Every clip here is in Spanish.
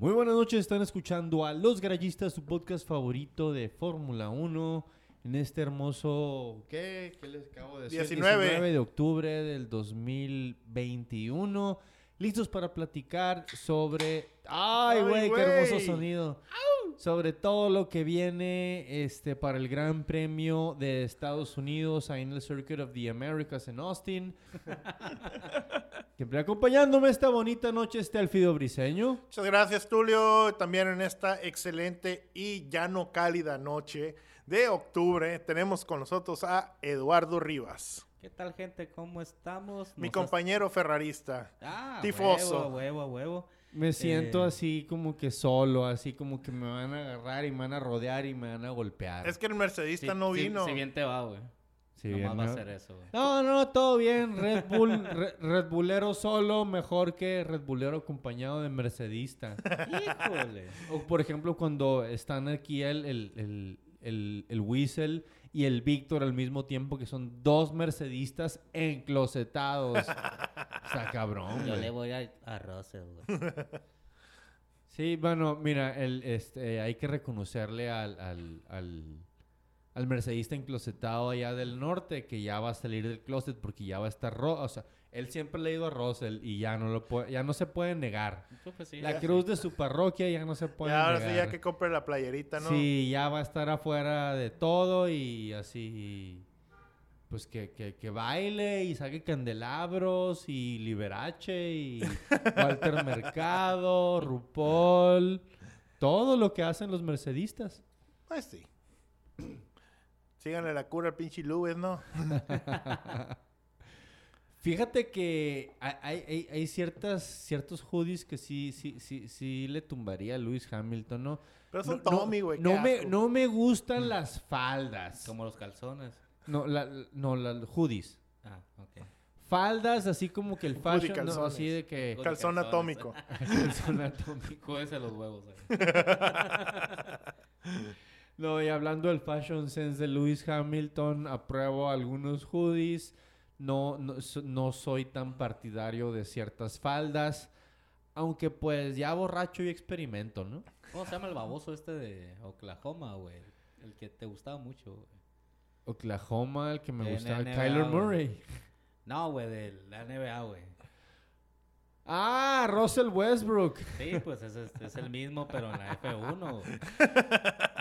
Muy buenas noches, están escuchando a Los Garayistas, su podcast favorito de Fórmula 1. En este hermoso, ¿qué? ¿Qué les acabo de decir? 19. de octubre del 2021. Listos para platicar sobre... ¡Ay, güey! ¡Qué hermoso sonido! Sobre todo lo que viene este, para el Gran Premio de Estados Unidos ahí en el Circuit of the Americas en Austin. Siempre acompañándome esta bonita noche este Alfido Briseño. Muchas gracias, Tulio. También en esta excelente y ya no cálida noche de octubre tenemos con nosotros a Eduardo Rivas, ¿Qué tal, gente? ¿Cómo estamos? mi compañero ferrarista. has- Ah, tifoso. Huevo, huevo, huevo. Me siento Eh. así como que solo, así como que me van a agarrar y me van a rodear y me van a golpear. Es que el mercedista Sí, no sí, vino. Si bien te va, güey. Sí, Nomás bien, va ¿no? a ser eso, güey. No, no, todo bien. Red Bull, Re- Red Bullero solo, mejor que Red Bullero acompañado de Mercedista. Híjole. O por ejemplo, cuando están aquí el, el, el, el, el Whistle y el Víctor al mismo tiempo, que son dos mercedistas enclosetados. Está cabrón, Yo güey. le voy a, a Russell, güey. Sí, bueno, mira, el, este, hay que reconocerle al, al, al, al mercedista enclosetado allá del norte que ya va a salir del closet porque ya va a estar... Ro o sea, él siempre le ha ido a Russell y ya no, lo puede, ya no se puede negar. Pues sí, La ya. cruz de su parroquia ya no se puede ahora negar. sí, ya que compre la playerita, ¿no? Sí, ya va a estar afuera de todo y así... Pues que, que, que baile y saque candelabros y Liberace y Walter Mercado, RuPaul, todo lo que hacen los mercedistas. Pues sí. Síganle la cura al pinche Lewis, ¿no? Fíjate que hay, hay- hay- hay ciertas, ciertos hoodies que sí, sí, sí, sí le tumbaría a Lewis Hamilton, ¿no? Pero son No- no- Tommy, güey. No, me, no me gustan las faldas. Como los calzones. No, la, no, las hoodies. Ah, ok. Faldas, así como que el Hoodie fashion, no, calzones. así de que... Hoodie Calzón atómico. Calzón atómico. Jódese los huevos, güey. No, y hablando del fashion sense de Lewis Hamilton, apruebo algunos hoodies. No, no, no soy tan partidario de ciertas faldas. Aunque pues ya borracho y experimento, ¿no? ¿Cómo se llama el baboso este de Oklahoma, güey? El que te gustaba mucho, güey. Oklahoma, el que me gustaba, NBA, Kyler. Murray. No, güey, de la NBA, güey. Ah, Russell Westbrook. Sí, pues es, es, es el mismo, pero en la F1, güey.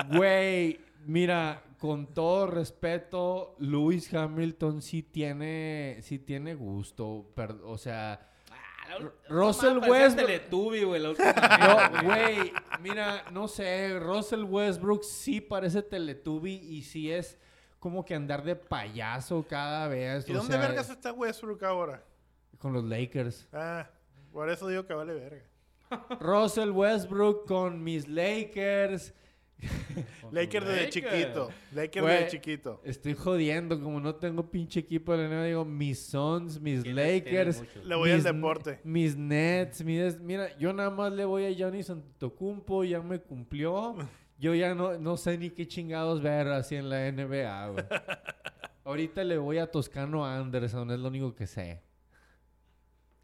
Güey, mira, con todo respeto, Lewis Hamilton sí tiene, sí tiene gusto. per- o sea, Russell No mames, parecía Westbrook- Teletubby, güey, No, güey, mira, no sé, Russell Westbrook sí parece Teletubby y sí es como que andar de payaso cada vez. ¿Y o dónde sea, vergas está Westbrook ahora? Con los Lakers. Ah, por eso digo que vale verga. Russell Westbrook con mis Lakers. Lakers desde chiquito. Lakers desde chiquito. Estoy jodiendo, como no tengo pinche equipo de la NBA, digo mis Suns, mis Lakers. Le voy al deporte. Mis Nets, mis... Mira, yo nada más le voy a Johnny Antetokounmpo, ya me cumplió. Yo ya no, no sé ni qué chingados ver así en la NBA, güey. Ahorita le voy a Toscano Anderson, es lo único que sé.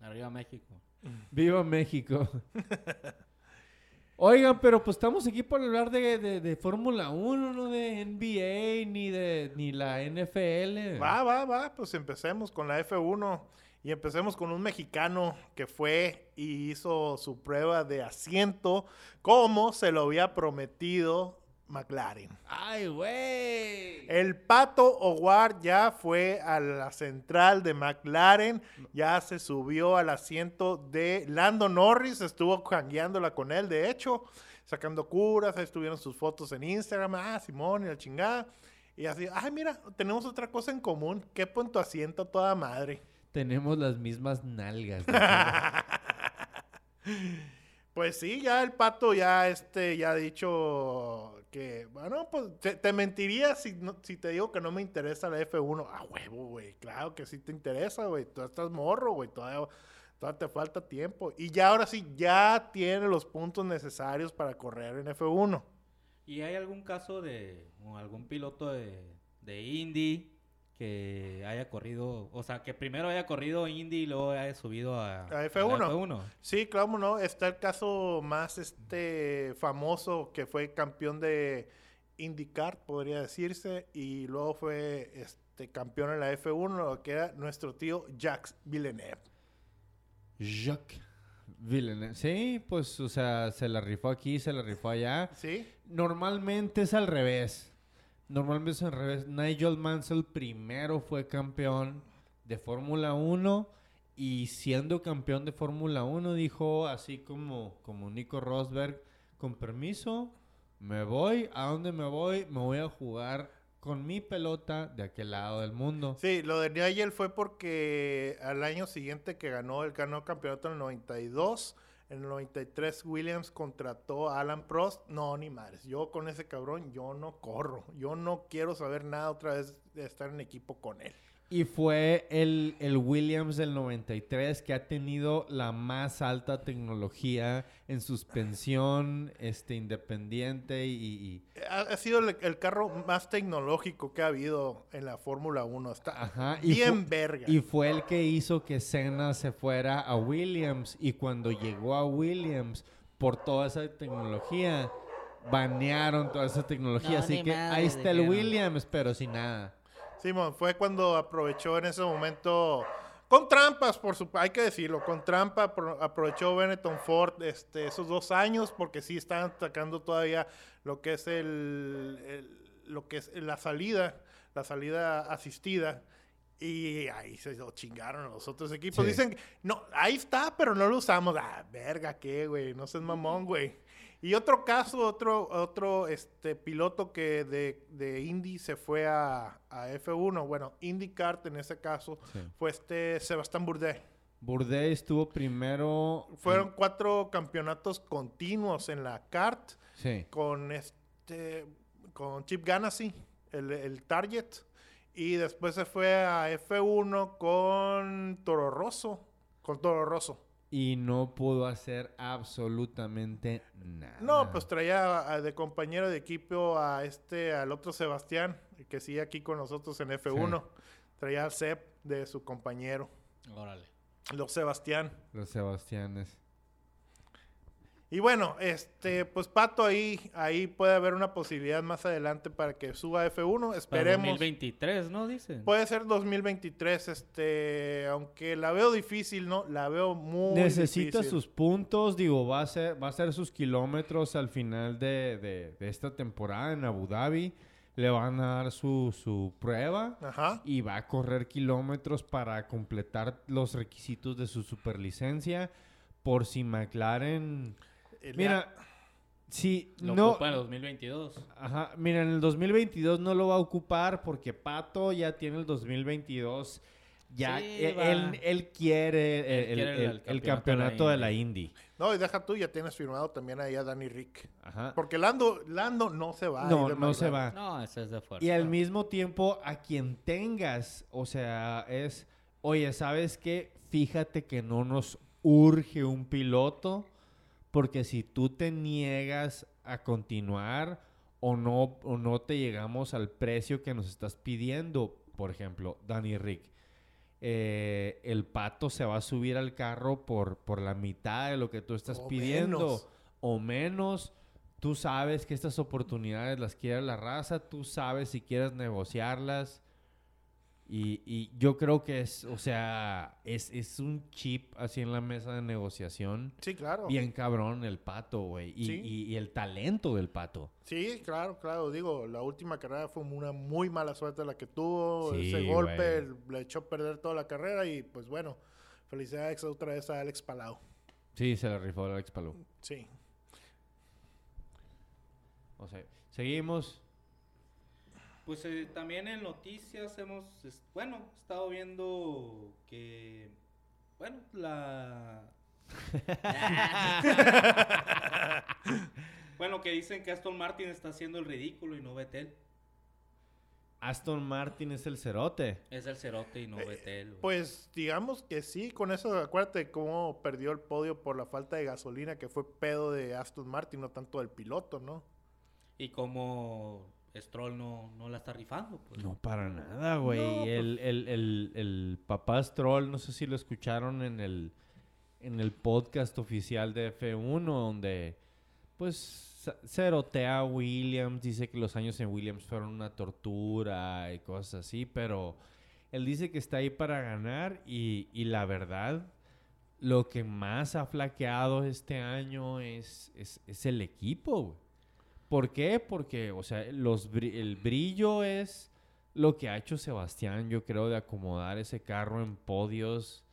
Arriba México. ¡Viva México! Oigan, pero pues estamos aquí para hablar de, de, Fórmula 1, no de NBA, ni de ni la NFL. Va, va, va. Pues empecemos con la F1. Y empecemos con un mexicano que fue y hizo su prueba de asiento como se lo había prometido McLaren. ¡Ay, güey! El Pato Howard ya fue a la central de McLaren, ya se subió al asiento de Lando Norris, estuvo jangueándola con él, de hecho, sacando curas, ahí estuvieron sus fotos en Instagram, ah, Simón y la chingada. Y así, ay, mira, tenemos otra cosa en común, qué en tu asiento toda madre. Tenemos las mismas nalgas. Pues sí, ya el pato ya este ya ha dicho que, bueno, pues te, mentiría si, no- si te digo que no me interesa la F1. A huevo, güey. Claro que sí te interesa, güey. Tú estás morro, güey. Todavía, todavía te falta tiempo. Y ya ahora sí, ya tiene los puntos necesarios para correr en F1. ¿Y hay algún caso de algún piloto de, de Indy que haya corrido, o sea, que primero haya corrido Indy y luego haya subido a, A a F1. la F1. Sí, claro, no. Está el caso más este famoso que fue campeón de IndyCar, podría decirse, y luego fue este campeón en la F1, que era nuestro tío Jacques Villeneuve. Jacques Villeneuve. Sí, pues, o sea, se la rifó aquí, se la rifó allá. ¿Sí? Normalmente es al revés. Normalmente es al revés. Nigel Mansell primero fue campeón de Fórmula 1 y siendo campeón de Fórmula 1 dijo así como, como Nico Rosberg, con permiso, me voy. ¿A dónde me voy? Me voy a jugar con mi pelota de aquel lado del mundo. Sí, lo de Nigel fue porque al año siguiente que ganó, él ganó campeonato en el 92. En el 93 Williams contrató a Alan Prost. No, ni madres. Yo con ese cabrón, yo no corro. Yo no quiero saber nada otra vez de estar en equipo con él. Y fue el, el Williams del 93 que ha tenido la más alta tecnología en suspensión este, independiente y... y- Ha, ha sido el, el carro más tecnológico que ha habido en la Fórmula 1. Está Ajá, y bien verga. Y fue el que hizo que Senna se fuera a Williams. Y cuando llegó a Williams, por toda esa tecnología, banearon toda esa tecnología. No, Así que madre, ahí está el dijeron. Williams, pero sin nada. Simón, fue cuando aprovechó en ese momento, con trampas, por su, hay que decirlo, con trampa apro- aprovechó Benetton Ford este, esos dos años porque sí estaban sacando todavía lo que es el, el- lo que es la salida, la salida asistida. Y ahí se lo chingaron los otros equipos. Sí. Dicen, no, ahí está, pero no lo usamos. Ah, verga, qué, güey, no seas mamón, güey. Y otro caso, otro, otro este, piloto que de, de Indy se fue a, a F1, bueno, IndyCar en ese caso, Sí. fue este Sebastián Bourdais. Bourdais estuvo primero... Fueron cuatro campeonatos continuos en la kart Sí. con este con Chip Ganassi, el, el Target. Y después se fue a F1 con Toro Rosso. Con Toro Rosso. Y no pudo hacer absolutamente nada. No, pues traía a- de compañero de equipo a este, al otro Sebastián, que sigue aquí con nosotros en F1. Traía a Seb de su compañero, Órale. los Sebastián. Los Sebastianes. Y bueno, este, pues Pato ahí, ahí puede haber una posibilidad más adelante para que suba a F1. Para Esperemos. 2023, ¿no? Dicen. Puede ser 2023, este, aunque la veo difícil, ¿no? La veo muy Necesita difícil. sus puntos, digo, va a ser, va a hacer sus kilómetros al final de, de- de esta temporada en Abu Dhabi. Le van a dar su, su prueba Ajá. y va a correr kilómetros para completar los requisitos de su superlicencia. Por si McLaren. El- Mira, si Lo no. ocupa en 2022. Ajá, mira, en el 2022 no lo va a ocupar porque Pato ya tiene el 2022. Ya, Sí, él, él- él quiere el, Él el- quiere el- el el campeonato de de la la Indy. No, y deja tú, ya tienes firmado también ahí a Danny Rick. Ajá. Porque Lando, Lando no se va. No, no se va. No, ese es de fuerza. Y al mismo tiempo, a quien tengas, o sea, es, oye, ¿sabes qué? Fíjate que no nos urge un piloto, porque si tú te niegas a continuar o no, o no te llegamos al precio que nos estás pidiendo, por ejemplo, Danny Rick, eh, el pato se va a subir al carro por, por la mitad de lo que tú estás O pidiendo menos. o menos. Tú sabes que estas oportunidades las quiere la raza, tú sabes si quieres negociarlas. Y, y yo creo que es, o sea, es, es un chip así en la mesa de negociación. Sí, claro. Bien cabrón el pato, güey. Y, Sí. y- y el talento del pato. Sí, claro, claro. Digo, la última carrera fue una muy mala suerte la que tuvo. Sí, Ese golpe le echó a perder toda la carrera y pues bueno, felicidades otra vez a Alex Palau. Sí, se la rifó Alex Palou. Sí. O sea, seguimos. Pues eh, también en noticias hemos, bueno, estado viendo que, bueno, la... bueno, que dicen que Aston Martin está haciendo el ridículo y no Vettel. Aston Martin es el cerote. Es el cerote y no Vettel. güey. Pues digamos que sí, con eso acuérdate cómo perdió el podio por la falta de gasolina que fue pedo de Aston Martin, no tanto del piloto, ¿no? Y como Stroll no, no la está rifando. Pues. No, para nada, güey. No, pues el, el, el, el papá Stroll, no sé si lo escucharon en el, en el podcast oficial de F1, donde pues cerotea a Williams, dice que los años en Williams fueron una tortura y cosas así, pero él dice que está ahí para ganar y, y la verdad, lo que más ha flaqueado este año es, es, es el equipo, güey. ¿Por qué? Porque, o sea, los, el brillo es lo que ha hecho Sebastián, yo creo, de acomodar ese carro en podios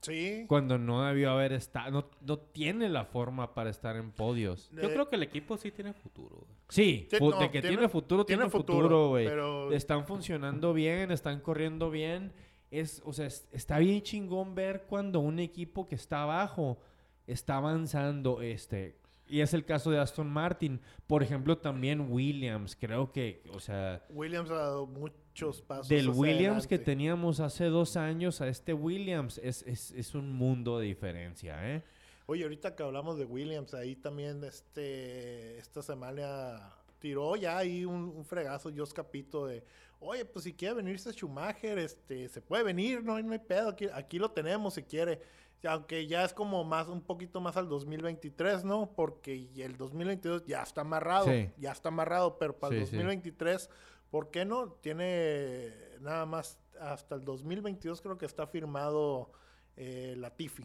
Sí. cuando no debió haber estado, no, no tiene la forma para estar en podios. Yo Eh, creo que el equipo sí tiene futuro. güey. Sí, Sí, no, de que tiene- tiene, futuro, tiene, tiene futuro, futuro, güey. pero- Están funcionando bien, están corriendo bien. Es, o sea, es- está bien chingón ver cuando un equipo que está abajo está avanzando, este, y es el caso de Aston Martin. Por ejemplo, también Williams, creo que, o sea, Williams ha dado muchos pasos. del hacia Williams que teníamos hace dos años a este Williams es, es, es un mundo de diferencia, ¿eh? Oye, ahorita que hablamos de Williams, ahí también este esta semana tiró ya ahí un, un fregazo Jos Capito de, oye, pues si quiere venirse Schumacher, este, se puede venir, no, hay- no hay pedo, aquí, aquí lo tenemos si quiere. Aunque ya es como más, un poquito más al 2023, ¿no? Porque el 2022 ya está amarrado, Sí. ya está amarrado, pero para el Sí, sí. 2023, ¿por qué no? Tiene nada más hasta el 2022 creo que está firmado eh, Latifi.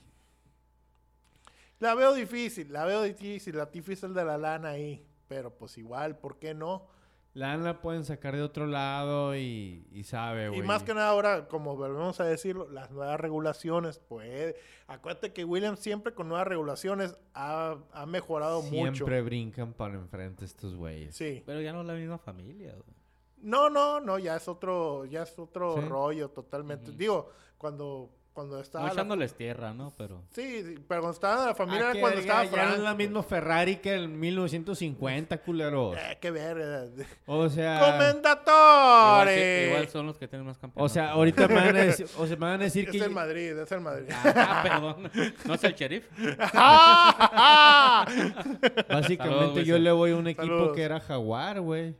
La veo difícil, la veo difícil. La es el de la lana ahí. Pero pues igual, ¿por qué no? La la pueden sacar de otro lado y, y sabe, güey. Y más que nada ahora, como volvemos a decirlo, las nuevas regulaciones, pues... Acuérdate que Williams siempre con nuevas regulaciones ha, ha mejorado mucho. Siempre brincan para enfrente estos güeyes. Sí. Pero ya no es la misma familia. güey. No, no, no, ya es otro, ya es otro Sí. rollo totalmente. Digo, cuando, cuando No estaba... la- echándoles tierra, ¿no? Pero... Sí, sí, pero cuando estaba la familia, Ah, era cuando verga, estaba ya no es Franco, la misma Ferrari que en 1950, culeros. Eh, qué verga. O sea... Igual, ¡Comendatore! que- igual son los que tienen más O campeonatos. sea, ahorita me van a decir, o sea, me van a decir Es que... el Madrid, es el Madrid. Ah, perdón. ¿No es el sheriff? Básicamente yo le voy a un equipo Saludos. que era Jaguar, güey.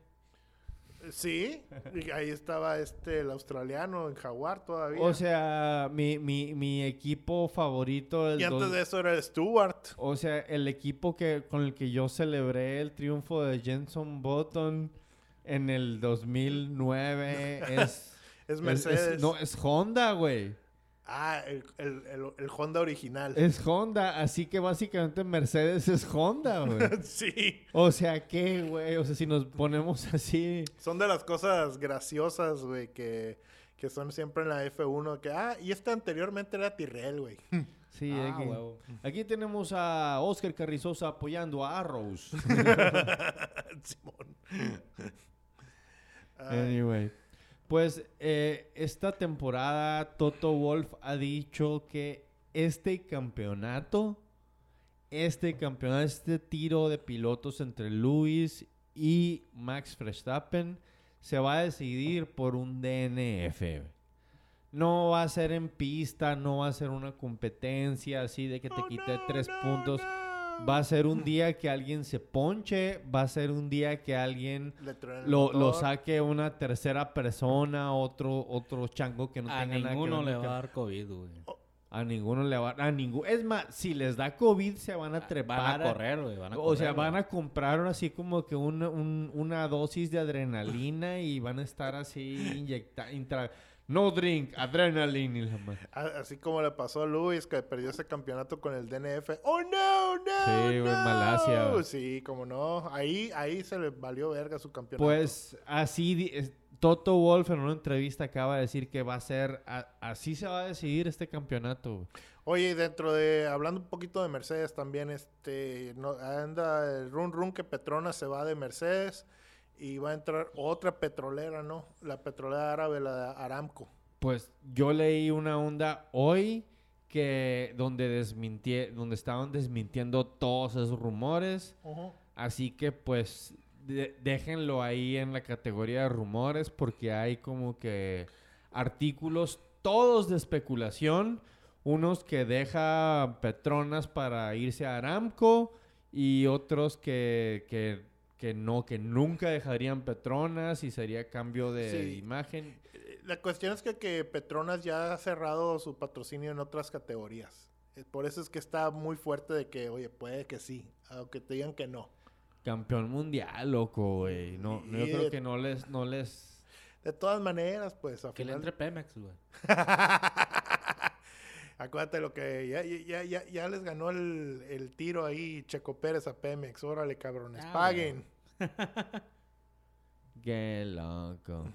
Sí, y ahí estaba este, el australiano en Jaguar todavía. O sea, mi, mi, mi equipo favorito del y antes de eso era el Stewart. O sea, el equipo que con el que yo celebré el triunfo de Jenson Button en el 2009 es... Es Mercedes. no, es Honda, güey. Ah, el, el, el, el Honda original. Es Honda, así que básicamente Mercedes es Honda, güey. sí, O sea, ¿qué, güey? O sea, si nos ponemos así... son de las cosas graciosas, güey, que, que son siempre en la F1. Que, ah, y este anteriormente era Tyrrell, güey. Sí, Ah, aquí, huevo. aquí tenemos a Oscar Carrizosa apoyando a Arrows. Simón. Ay, Anyway. Pues eh, esta temporada Toto Wolf ha dicho que este campeonato, este campeonato, este tiro de pilotos entre Lewis y Max Verstappen se va a decidir por un DNF. No va a ser en pista, no va a ser una competencia así de que te quite tres puntos. Va a ser un día que alguien se ponche, va a ser un día que alguien Le lo, lo saque una tercera persona, otro, otro chango que no A tenga nada que ninguno ver le con va a dar COVID, güey. A ninguno le va a... ningún, es más, si les da COVID se van a trepar. Van a correr, güey. Van a o sea, van a comprar así como que una, un- una dosis de adrenalina y van a estar así inyectando... No drink, adrenaline. y la Así como le pasó a Luis, que perdió ese campeonato con el DNF. ¡Oh, no, no! Sí, no! Malasia, güey. Sí, como no. Ahí, ahí se le valió verga su campeonato. Pues así, es- Toto Wolf en una entrevista acaba de decir que va a ser... a- así se va a decidir este campeonato. Oye, y dentro de, hablando un poquito de Mercedes también, este, no, anda el run run que Petronas se va de Mercedes y va a entrar otra petrolera, ¿no? La petrolera árabe, la de Aramco. Pues yo leí una onda hoy que donde desmintie, donde estaban desmintiendo todos esos rumores. Así que pues de- déjenlo ahí en la categoría de rumores porque hay como que artículos todos de especulación. Unos que deja Petronas para irse a Aramco y otros que, que que no, que nunca dejarían Petronas y sería cambio de Sí. imagen. Eh, La cuestión es que, que Petronas ya ha cerrado su patrocinio en otras categorías. Eh, Por eso es que está muy fuerte de que, oye, puede que sí, aunque te digan que no. Campeón mundial, loco, güey. No, no, yo creo que no les, no les... De todas maneras, pues, a Que le entre Pemex, güey. Acuérdate lo que ya, ya, ya, ya les ganó el, el tiro ahí Checo Pérez a Pemex. Órale, cabrones, Ah, paguen. Qué loco.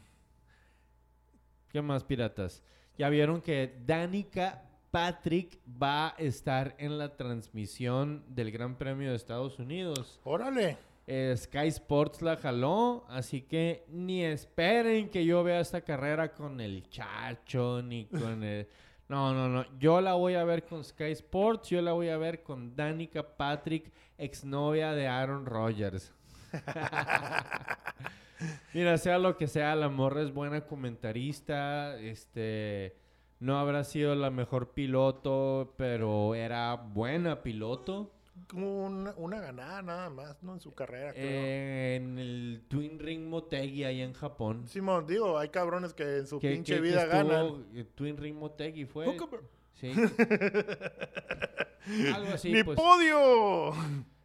¿Qué más, piratas? Ya vieron que Danica Patrick va a estar en la transmisión del Gran Premio de Estados Unidos. Órale. Eh, Sky Sports la jaló, así que ni esperen que yo vea esta carrera con el Chacho, ni con el... No, no, no. Yo la voy a ver con Sky Sports, yo la voy a ver con Danica Patrick, exnovia de Aaron Rodgers. Mira, sea lo que sea, la morra es buena comentarista, este... No habrá sido la mejor piloto, pero era buena piloto. Como una, una ganada nada más, ¿no? En su carrera, creo. Eh, en el Twin Ring Motegi ahí en Japón. Simón, digo, hay cabrones que en su Que- pinche que- que vida estuvo, ganan. eh, Twin Ring Motegi fue. Sí. Algo así, ¡Mi pues. podio!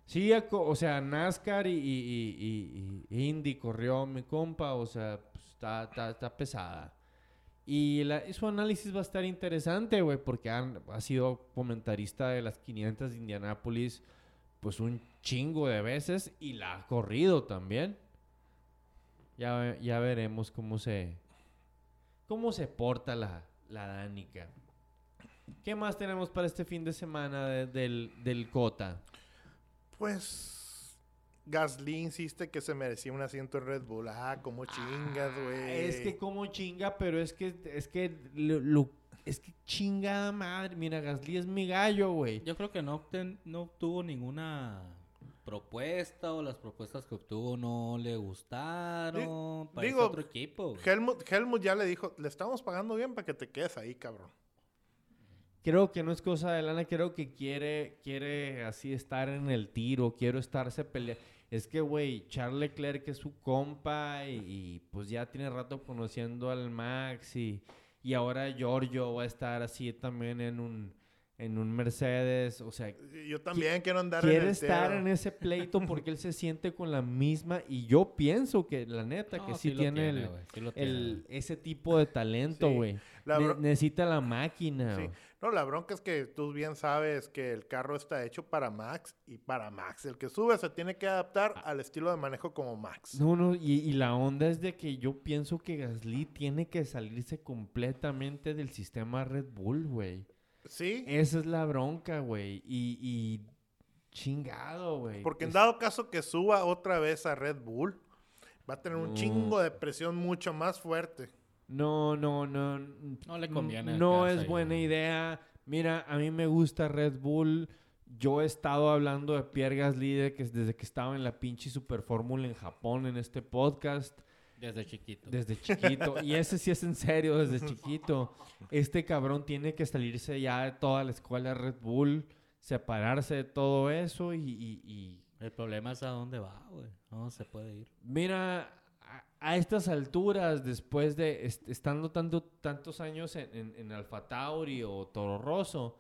Sí, o sea, NASCAR y, y- y- y- y Indy corrió mi compa, o sea, pues, está, está, está pesada. Y su análisis va a estar interesante, güey, porque ha sido comentarista de las 500 de Indianápolis, pues un chingo de veces y la ha corrido también. Ya, ya veremos cómo se, cómo se porta la, la Danica. ¿Qué más tenemos para este fin de semana de- del, del Cota? Pues Gasly insiste que se merecía un asiento en Red Bull. Ah, como chingas, güey. Ah, Es que como chinga, pero es que es que lo, lo- es que chingada madre. Mira, Gasly es mi gallo, güey. Yo creo que no, obten- no obtuvo ninguna propuesta o las propuestas que obtuvo no le gustaron. Parece digo, otro equipo. Helmut, Helmut ya le dijo, le estamos pagando bien para que te quedes ahí, cabrón. Creo que no es cosa de lana, creo que quiere quiere así estar en el tiro, quiero estarse peleando. Es que, güey, Charles Leclerc es su compa y, y, pues ya tiene rato conociendo al Max y, y ahora Giorgio va a estar así también en un, en un Mercedes. O sea, Yo también quiero andar en quiere el estar en ese pleito porque él se siente con la misma y yo pienso que la neta No, que sí, tiene, el, sí tiene, ese tipo de talento, güey. Ne- necesita la máquina. No, la bronca es que tú bien sabes que el carro está hecho para Max y para Max. El que sube se tiene que adaptar al estilo de manejo como Max. No, no, y, y la onda es de que yo pienso que Gasly tiene que salirse completamente del sistema Red Bull, güey. Sí, Esa es la bronca, güey. Y, y chingado, güey. porque en Es- dado caso que suba otra vez a Red Bull, va a tener un No. chingo de presión mucho más fuerte. No, no, no. No le conviene No es ahí, buena idea. Mira, a mí me gusta Red Bull. Yo he estado hablando de Pierre Gasly de que, desde que estaba en la pinche Super Fórmula en Japón en este podcast. Desde chiquito. Desde chiquito. y ese sí es en serio, desde chiquito. Este cabrón tiene que salirse ya de toda la escuela Red Bull, separarse de todo eso y, y- y- El problema es a dónde va, güey. No se puede ir. mira, a, a estas alturas, después de est- estando tanto, tantos años en, en, en Alfa Tauri o Toro Rosso,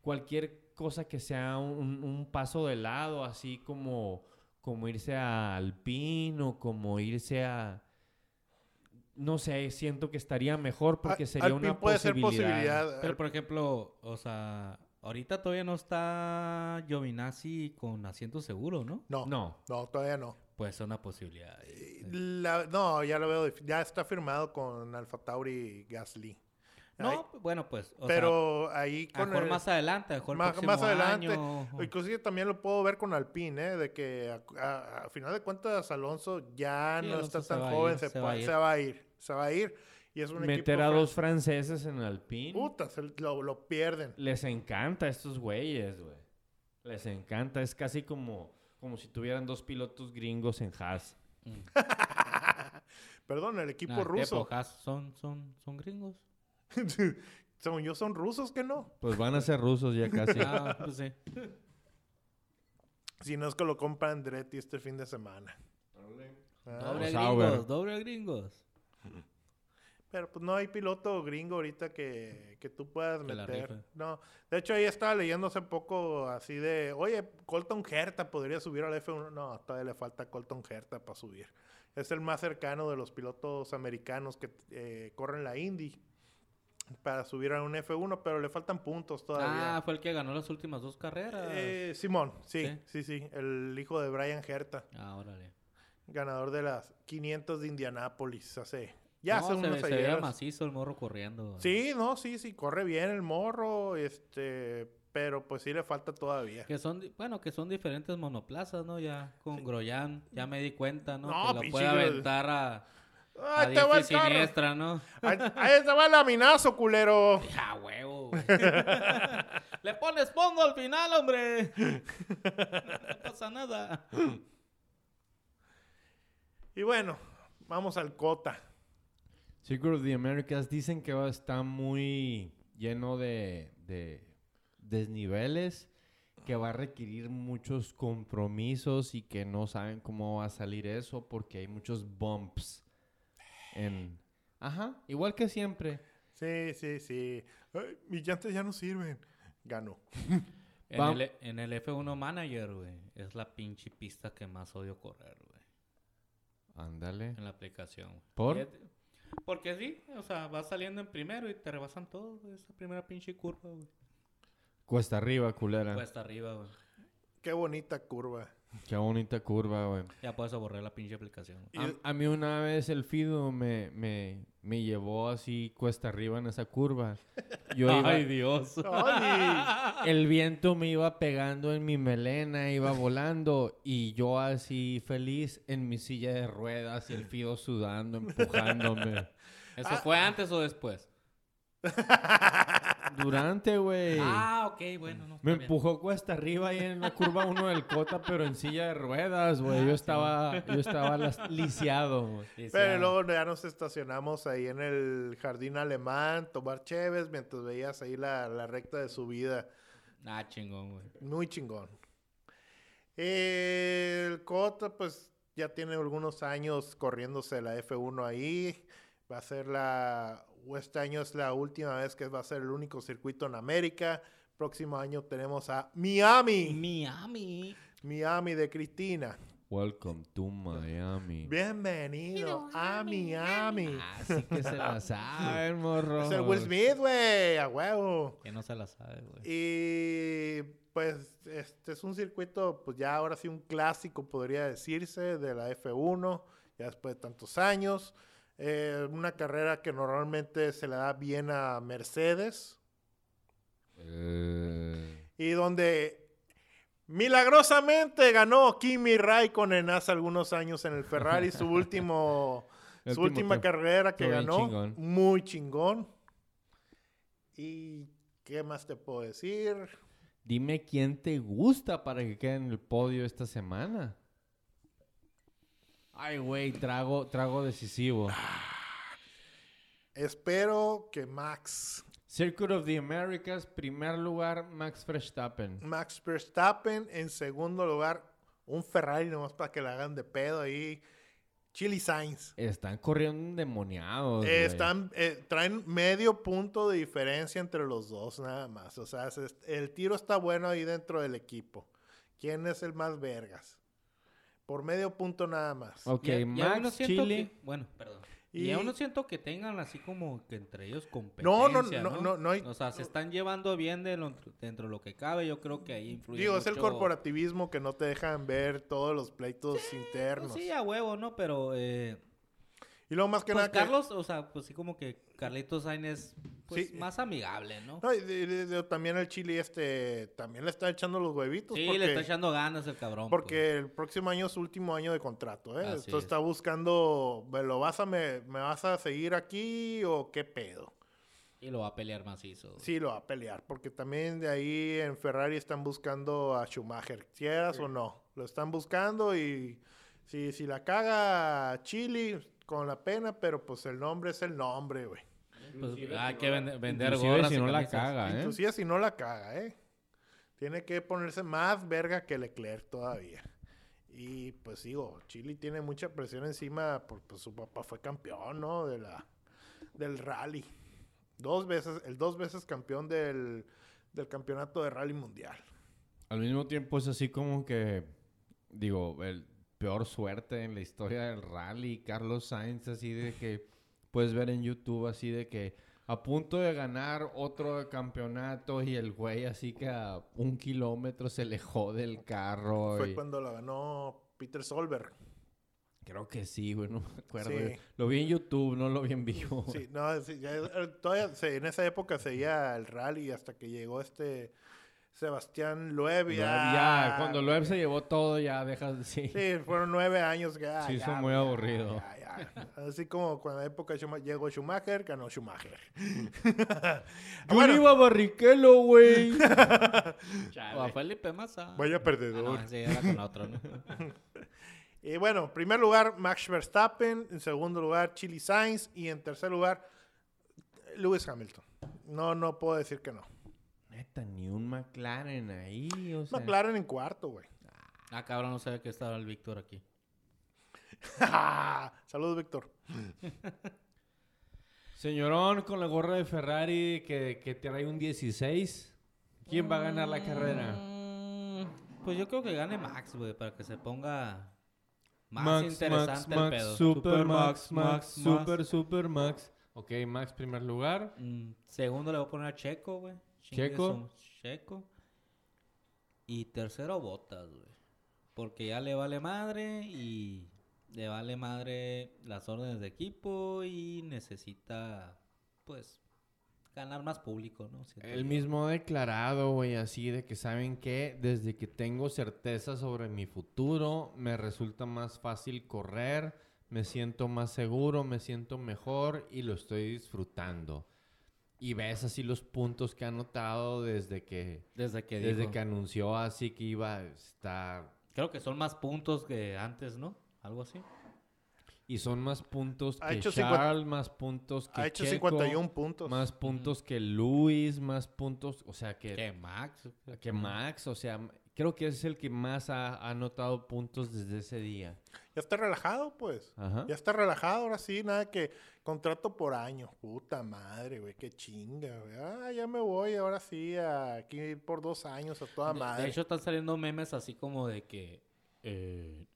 cualquier cosa que sea un, un paso de lado, así como, como irse a Alpine o como irse a... No sé, siento que estaría mejor porque sería Alpine una puede ser posibilidad. posibilidad. Pero, por ejemplo, o sea, ahorita todavía no está Giovinazzi con asiento seguro, ¿no? No, no, No. todavía no. Puede ser una posibilidad. ahí. La- no, ya lo veo. Ya está firmado con Alfa Tauri y Gasly. Ahí- No, bueno, pues. o pero ahí sea, a lo con mejor el- más adelante, mejor más, próximo más adelante. año. Inclusive también lo puedo ver con Alpine, ¿eh? De que a, a- a final de cuentas Alonso ya Sí, no Alonso está tan joven, ir, se, va a ir. se va a ir. Se va a ir. Y es un Meter equipo a dos franceses en Alpine. Puta, se lo, lo pierden. Les encanta a estos güeyes, güey. Les encanta. Es casi como, como si tuvieran dos pilotos gringos en Haas. Mm. Perdón, el equipo Nah, ruso. Tepo, Haas, son, son, son gringos. Según yo, son rusos que no. Pues van a ser rusos ya casi. Ah, pues sí. Si no es que lo compra Andretti este fin de semana. Ah, Doble gringos, doble gringos. Pero pues no hay piloto gringo ahorita que, que tú puedas Que meter. No. De hecho, ahí estaba leyendo hace poco así de, oye, Colton Herta podría subir al F1. No, todavía le falta Colton Herta para subir. Es el más cercano de los pilotos americanos que eh, corren la Indy para subir a un F1, pero le faltan puntos todavía. Ah, fue el que ganó las últimas dos carreras. Eh, Simón, sí, Sí. sí, sí, el hijo de Brian Herta, Ah, órale. ganador de las 500 de Indianápolis hace ya no, hace se, unos ve- se ayeres. macizo el morro corriendo. Sí, no, sí, sí, corre bien el morro, este, pero pues sí le falta todavía. Que son, bueno, que son diferentes monoplazas, ¿no? Ya con Groyan, ya me di cuenta, ¿no? No, que lo puede aventar a, a ¡Ay, te va el siniestra, ¿no? Ahí, ahí te va el laminazo, culero. Ya, huevo, güey. Le pones fondo al final, hombre. no pasa nada. Y bueno, vamos al Cota. Secret of the Americas dicen que va a estar muy lleno de, de desniveles, que va a requerir muchos compromisos y que no saben cómo va a salir eso porque hay muchos bumps en... Ajá, igual que siempre. Sí, sí, sí. Ay, mis llantas ya no sirven. Ganó. En el, en el F1 Manager, güey, es la pinche pista que más odio correr, güey. Ándale. En la aplicación. ¿Por? Fíjate. Porque sí, o sea, vas saliendo en primero y te rebasan todos, güey. Esa primera pinche curva, güey. Cuesta arriba, culera. Cuesta arriba, güey. Qué bonita curva. Qué bonita curva, güey. Ya puedes borrar la pinche aplicación. güey. Y- A, a mí una vez el Fido me, me, me llevó así cuesta arriba en esa curva. Yo iba, Ay, Dios. El viento me iba pegando en mi melena, iba volando y yo así feliz en mi silla de ruedas y el Fido sudando, empujándome. ¿Eso Ah. fue antes o después? Durante, güey. Ah, ok, bueno, no. Me empujó cuesta arriba ahí en la curva uno del Cota, pero en silla de ruedas, güey. Yo estaba, yo estaba las- lisiado, güey. Pero ah. luego ya nos estacionamos ahí en el jardín alemán, tomar cheves, mientras veías ahí la, la recta de subida. Ah, chingón, güey. Muy chingón. El Cota, pues ya tiene algunos años corriéndose la F1 ahí. Va a ser la. O Este año es la última vez que va a ser el único circuito en América. Próximo año tenemos a Miami. Miami. Miami de Cristina. Welcome to Miami. Bienvenido a Miami. Así que se la saben, morro. Es el Will Smith, güey, a huevo. Que no se la sabe, güey. Y pues este es un circuito, pues ya ahora sí un clásico podría decirse de la F1, ya después de tantos años. Eh, una carrera que normalmente se le da bien a Mercedes Eh, y donde milagrosamente ganó Kimi Raikkonen hace algunos años en el Ferrari, su último, su último última que- carrera que ganó, chingón. muy chingón. ¿Y qué más te puedo decir? dime quién te gusta para que quede en el podio esta semana. Ay, güey, trago, trago decisivo. Espero que Max, Circuit of the Americas, primer lugar, Max Verstappen. Max Verstappen, en segundo lugar, un Ferrari nomás para que la hagan de pedo ahí. Chili Sainz. Están corriendo endemoniados. Eh, están, eh, traen medio punto de diferencia entre los dos nada más. O sea, se- el tiro está bueno ahí dentro del equipo. ¿Quién es el más vergas? Por medio punto nada más. Ok, Y y Max, siento Chile. que- bueno, perdón. Y, Y- aún no siento que tengan así como que entre ellos competencia, No, no, no, no, no, no hay- O sea, se están llevando bien de lo- dentro de lo que cabe. Yo creo que ahí influye Digo, es el corporativismo que no te dejan ver todos los pleitos Pues internos. sí, a huevo, ¿no? Pero... Eh, Y luego más que pues nada que- Carlos, o sea, pues sí como que Carlitos Sainz es pues, Sí. más amigable, ¿no? No, y de- también el Chile este también le está echando los huevitos. sí, porque, le está echando ganas el cabrón. porque el próximo año es su último año de contrato, ¿eh? Así Entonces es. está buscando, ¿me lo vas a me, me vas a seguir aquí o qué pedo? pues. Y lo va a pelear macizo. Sí, lo va a pelear, porque también de ahí en Ferrari están buscando a Schumacher, quieras o no. Lo están buscando y si, si la caga Chile, con la pena, pero pues el nombre es el nombre, güey. Pues, hay que vende- vender gorras si y no la caga, ¿eh? Inclusive si no la caga, ¿eh? Tiene que ponerse más verga que Leclerc todavía. Y pues digo, Chile tiene mucha presión encima porque pues, su papá fue campeón, ¿no? De la, del rally. Dos veces, el dos veces campeón del, del campeonato de rally mundial. Al mismo tiempo es así como que, digo, el peor suerte en la historia del rally. Carlos Sainz, así de que puedes ver en YouTube, así de que a punto de ganar otro campeonato y el güey así que a un kilómetro se le jode el carro. Fue y- cuando la ganó Peter Solberg. Creo que sí, güey, no me acuerdo. Sí. Lo vi en YouTube, no lo vi en vivo. Sí, no, sí, ya, eh, todavía se- en esa época seguía el rally hasta que llegó este Sebastián Loeb. Ya, ya, cuando Loeb se llevó todo, ya dejas de sí. Sí, fueron nueve años que... ah, Sí, ya, hizo muy ya, aburrido. Así como cuando la época de Schuma- llegó Schumacher, ganó Schumacher. Yo Bueno. le iba a Barrichello, güey. O a Felipe Massa. Vaya Ah, perdedor. no, sí, era con otro, ¿no? Y bueno, en primer lugar, Max Verstappen. En segundo lugar, Chili Sainz. Y en tercer lugar, Lewis Hamilton. No, no puedo decir que no. Neta, ni un McLaren ahí, o sea. McLaren en cuarto, güey. Ah, cabrón, no sabía que estaba el Víctor aquí. Saludos, Víctor. Señorón con la gorra de Ferrari que, que trae un 16. ¿Quién va a ganar la carrera? Mm, Pues yo creo que gane Max, güey, para que se ponga más interesante el pedo. Super Max, Max, Super, Super Max. Ok, Max primer lugar. Mm, segundo le voy a poner a Checo, güey. Checo. Checo. Y tercero, Botas, güey. Porque ya le vale madre y le vale madre las órdenes de equipo y necesita, pues, ganar más público, ¿no? Siento El mismo declarado, güey, así de que saben que desde que tengo certeza sobre mi futuro, me resulta más fácil correr, me siento más seguro, me siento mejor y lo estoy disfrutando. Y ves así los puntos que ha anotado desde que, Desde que desde dijo. que anunció así que iba a estar... Creo que son más puntos que antes, ¿no? Algo así. Y son más puntos Ha que hecho más puntos que Ha hecho Checo, 51 puntos. más puntos que Luis, más puntos, o sea que... Que Max. Que Max, o sea, creo que es el que más ha ha anotado puntos desde ese día. Ya está relajado, pues. Ajá. Ya está relajado, ahora sí, nada que contrato por año. Puta madre, güey, qué chinga, güey. Ah, ya me voy, ahora sí, a- aquí por dos años a toda De- madre. De hecho, están saliendo memes así como de que eh,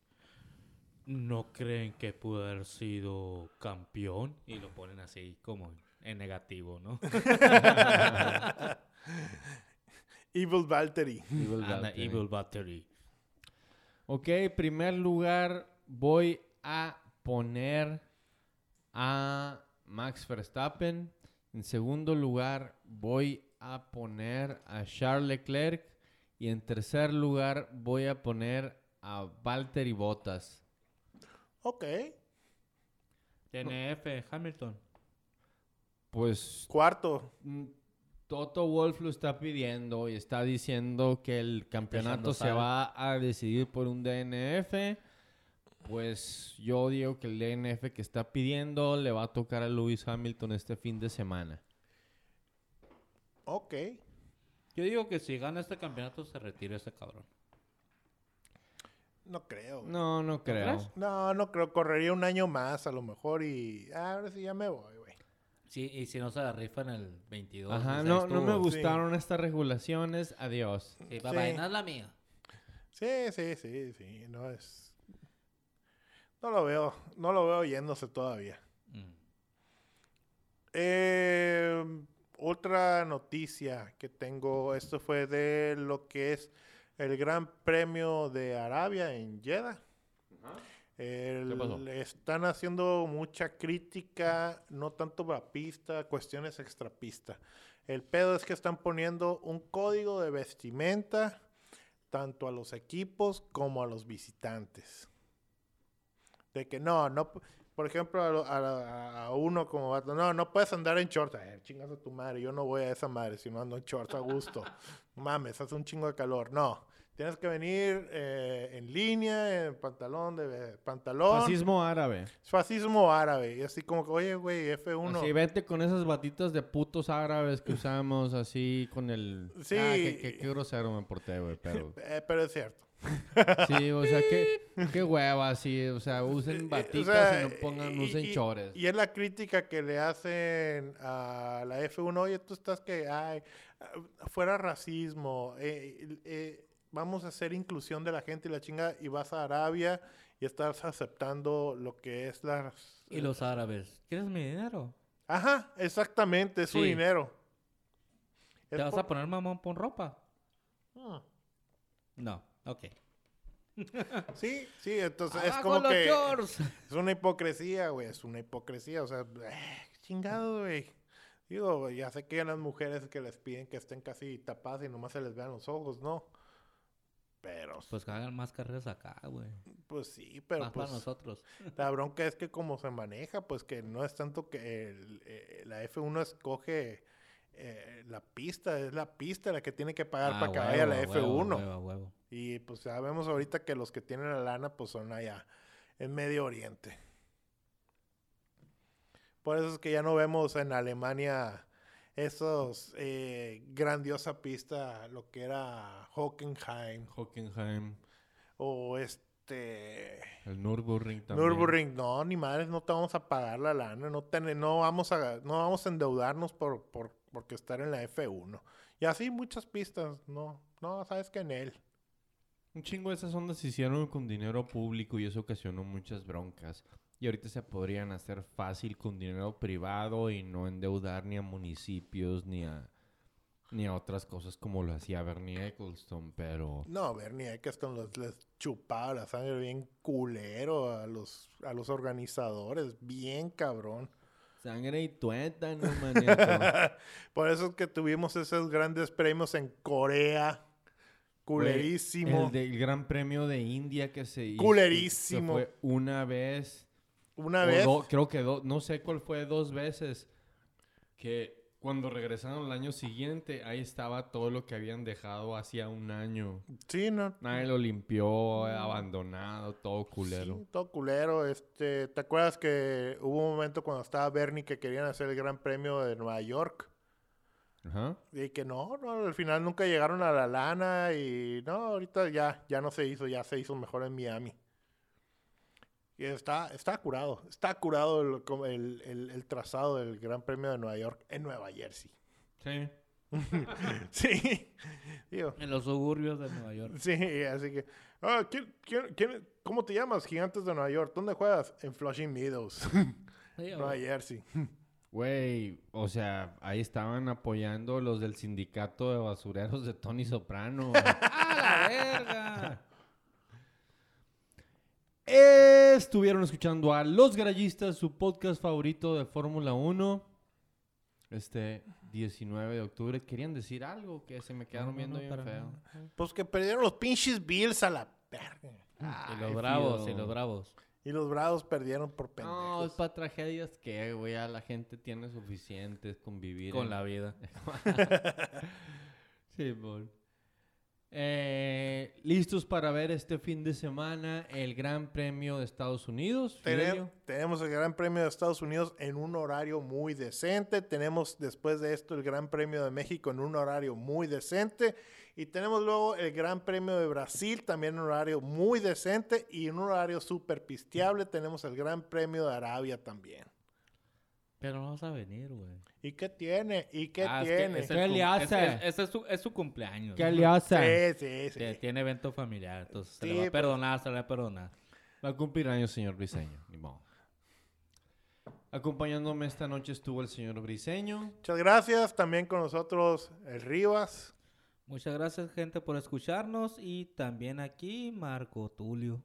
no creen que pudo haber sido campeón y lo ponen así como en, negativo, ¿no? Evil Valtteri. Evil. Evil Battery. Ok, primer lugar voy a poner a Max Verstappen. En segundo lugar voy a poner a Charles Leclerc. Y en tercer lugar voy a poner a Valtteri Bottas. Ok. DNF, Hamilton. Pues Cuarto. Mm, Toto Wolf lo está pidiendo y está diciendo que el campeonato se va a decidir por un DNF. Pues yo digo que el DNF que está pidiendo le va a tocar a Lewis Hamilton este fin de semana. Ok. Yo digo que si gana este campeonato se retira ese cabrón. No creo. güey. No, no creo. No, no creo. Correría un año más a lo mejor y... ah, ahora sí ya me voy, güey. Sí, y si no se la rifa en el 22. Ajá, no, no me gustaron estas regulaciones. Adiós. Sí, bye, Sí. no es la mía. Sí, sí, sí, sí. No es... No lo veo. No lo veo yéndose todavía. Mm. Eh, otra noticia que tengo, esto fue de lo que es el Gran Premio de Arabia en Jeddah. El- ¿Qué pasó? le están haciendo mucha crítica, no tanto a pista, cuestiones extrapista. El pedo es que están poniendo un código de vestimenta tanto a los equipos como a los visitantes. De que no, no, por ejemplo, a, uno como vato, no, no puedes andar en shorts. Eh, chingas a tu madre, yo no voy a esa madre si no ando en shorts a gusto. Mames, hace un chingo de calor. No, tienes que venir eh, en línea, en pantalón de pantalón. Fascismo árabe. Fascismo árabe. Y así como que, oye, güey, F1. Así, vete con esas batitas de putos árabes que usamos así con el... Sí. Ah, qué grosero me porté, güey, pero... Eh, pero es cierto. Sí, o sea, qué, qué hueva, sí. O sea, usen Eh, o batitas sea, y no pongan, y- usen y- chores. Y es la crítica que le hacen a la F1. Oye, tú estás que, ay, fuera racismo, eh, eh, vamos a hacer inclusión de la gente y la chinga, y vas a Arabia y estás aceptando lo que es la... Y los árabes, ¿quieres mi dinero? Ajá, exactamente, es su dinero. ¿Te Es vas por- a poner mamón por ropa? Ah, No, ok. Sí, sí, entonces es ¡Abajo como los que shorts! es una hipocresía, güey, es una hipocresía, o sea, eh, chingado, güey. Digo, ya sé que hay las mujeres que les piden que estén casi tapadas y nomás se les vean los ojos, ¿no? Pero, Pues que hagan más carreras acá, güey. pues sí, pero más pues para nosotros. la bronca es que como se maneja, pues que no es tanto que el, eh, la F1 escoge eh, la pista, es la pista la que tiene que pagar Ah, para que vaya la huevo, F1. huevo, huevo. Y pues ya vemos ahorita que los que tienen la lana pues son allá en Medio Oriente. Por eso es que ya no vemos en Alemania esos eh, grandiosa pista, lo que era Hockenheim Hockenheim, o este el Nürburgring también. Nürburgring. No, ni madres, no te vamos a pagar la lana, no, ten- no vamos a no vamos a endeudarnos por, por porque estar en la F1. Y así muchas pistas, no, no, sabes que en él. Un chingo de esas ondas se hicieron con dinero público y eso ocasionó muchas broncas. Y ahorita se podrían hacer fácil con dinero privado y no endeudar ni a municipios ni a ni a otras cosas como lo hacía Bernie Ecclestone, pero No, Bernie Ecclestone los, les chupaba la sangre bien culero a los, a los organizadores, bien cabrón. Sangre y tuétano, manito. Por eso es que tuvimos esos grandes premios en Corea. Culerísimo. El del Gran Premio de India que se hizo. Culerísimo. fue una vez. Una vez. do- creo que dos, no sé cuál fue, dos veces. Que cuando regresaron el año siguiente, ahí estaba todo lo que habían dejado hacía un año. Sí, no. Nadie lo limpió, abandonado, todo culero. Sí, todo culero. Este, ¿Te acuerdas que hubo un momento cuando estaba Bernie que querían hacer el Gran Premio de Nueva York? Ajá. Y que no, no, al final nunca llegaron a la lana y no, ahorita ya, ya no se hizo, ya se hizo mejor en Miami. Y está, está curado, está curado el, el- el- el trazado del Gran Premio de Nueva York en Nueva Jersey. Sí. Sí, digo, En los suburbios de Nueva York. sí, así que, ah, ¿quién- quién- quién- cómo te llamas, Gigantes de Nueva York? ¿Dónde juegas? En Flushing Meadows, Sí, Nueva Jersey. Güey, o sea, ahí estaban apoyando los del sindicato de basureros de Tony Soprano. ¡A la verga! Estuvieron escuchando a Los Garayistas, su podcast favorito de Fórmula 1. Este 19 de octubre. ¿Querían decir algo? Que se me quedaron No, no, viendo no, bien feo. Pues que perdieron los pinches Bills a la verga. y los bravos, y los bravos. Y los Bravos perdieron por No, pendejos. es para tragedias que, güey, ya la gente tiene suficientes con vivir Con en- la vida. Sí, Paul. Eh, listos para ver este fin de semana el Gran Premio de Estados Unidos. Tenemos el Gran Premio de Estados Unidos en un horario muy decente. Tenemos después de esto el Gran Premio de México en un horario muy decente. Y tenemos luego el Gran Premio de Brasil también en un horario muy decente. Y en un horario súper pisteable tenemos el Gran Premio de Arabia también. Pero no vas a venir, güey. ¿Y qué tiene? ¿Y qué Ah, es que tiene? es ¿Qué le hace? es- ese es su, es su cumpleaños. ¿Qué ¿no? le hace? Sí, sí, sí. Tie- Tiene evento familiar, entonces se le va a pues. perdonar, se le va a perdonar. Va a cumplir años, señor Briseño. Ni modo. Acompañándome esta noche estuvo el señor Briseño. Muchas gracias. También con nosotros el Rivas. Muchas gracias, gente, por escucharnos. Y también aquí, Marco Tulio.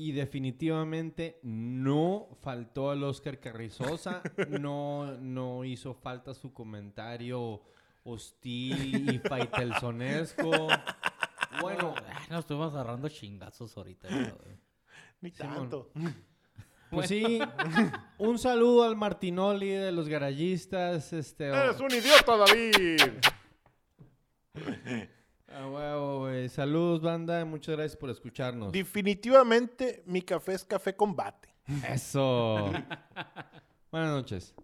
Y definitivamente no faltó al Oscar Carrizosa. no, no hizo falta su comentario hostil y faitelsonesco. Bueno, Ah, nos estuvimos agarrando chingazos ahorita. Ni Simón. tanto. pues sí. Un saludo al Martinoli de los garayistas. Este, Eres un idiota, David. Ah, huevo, güey. Saludos, banda. Muchas gracias por escucharnos. Definitivamente mi café es café combate. Eso. Buenas noches.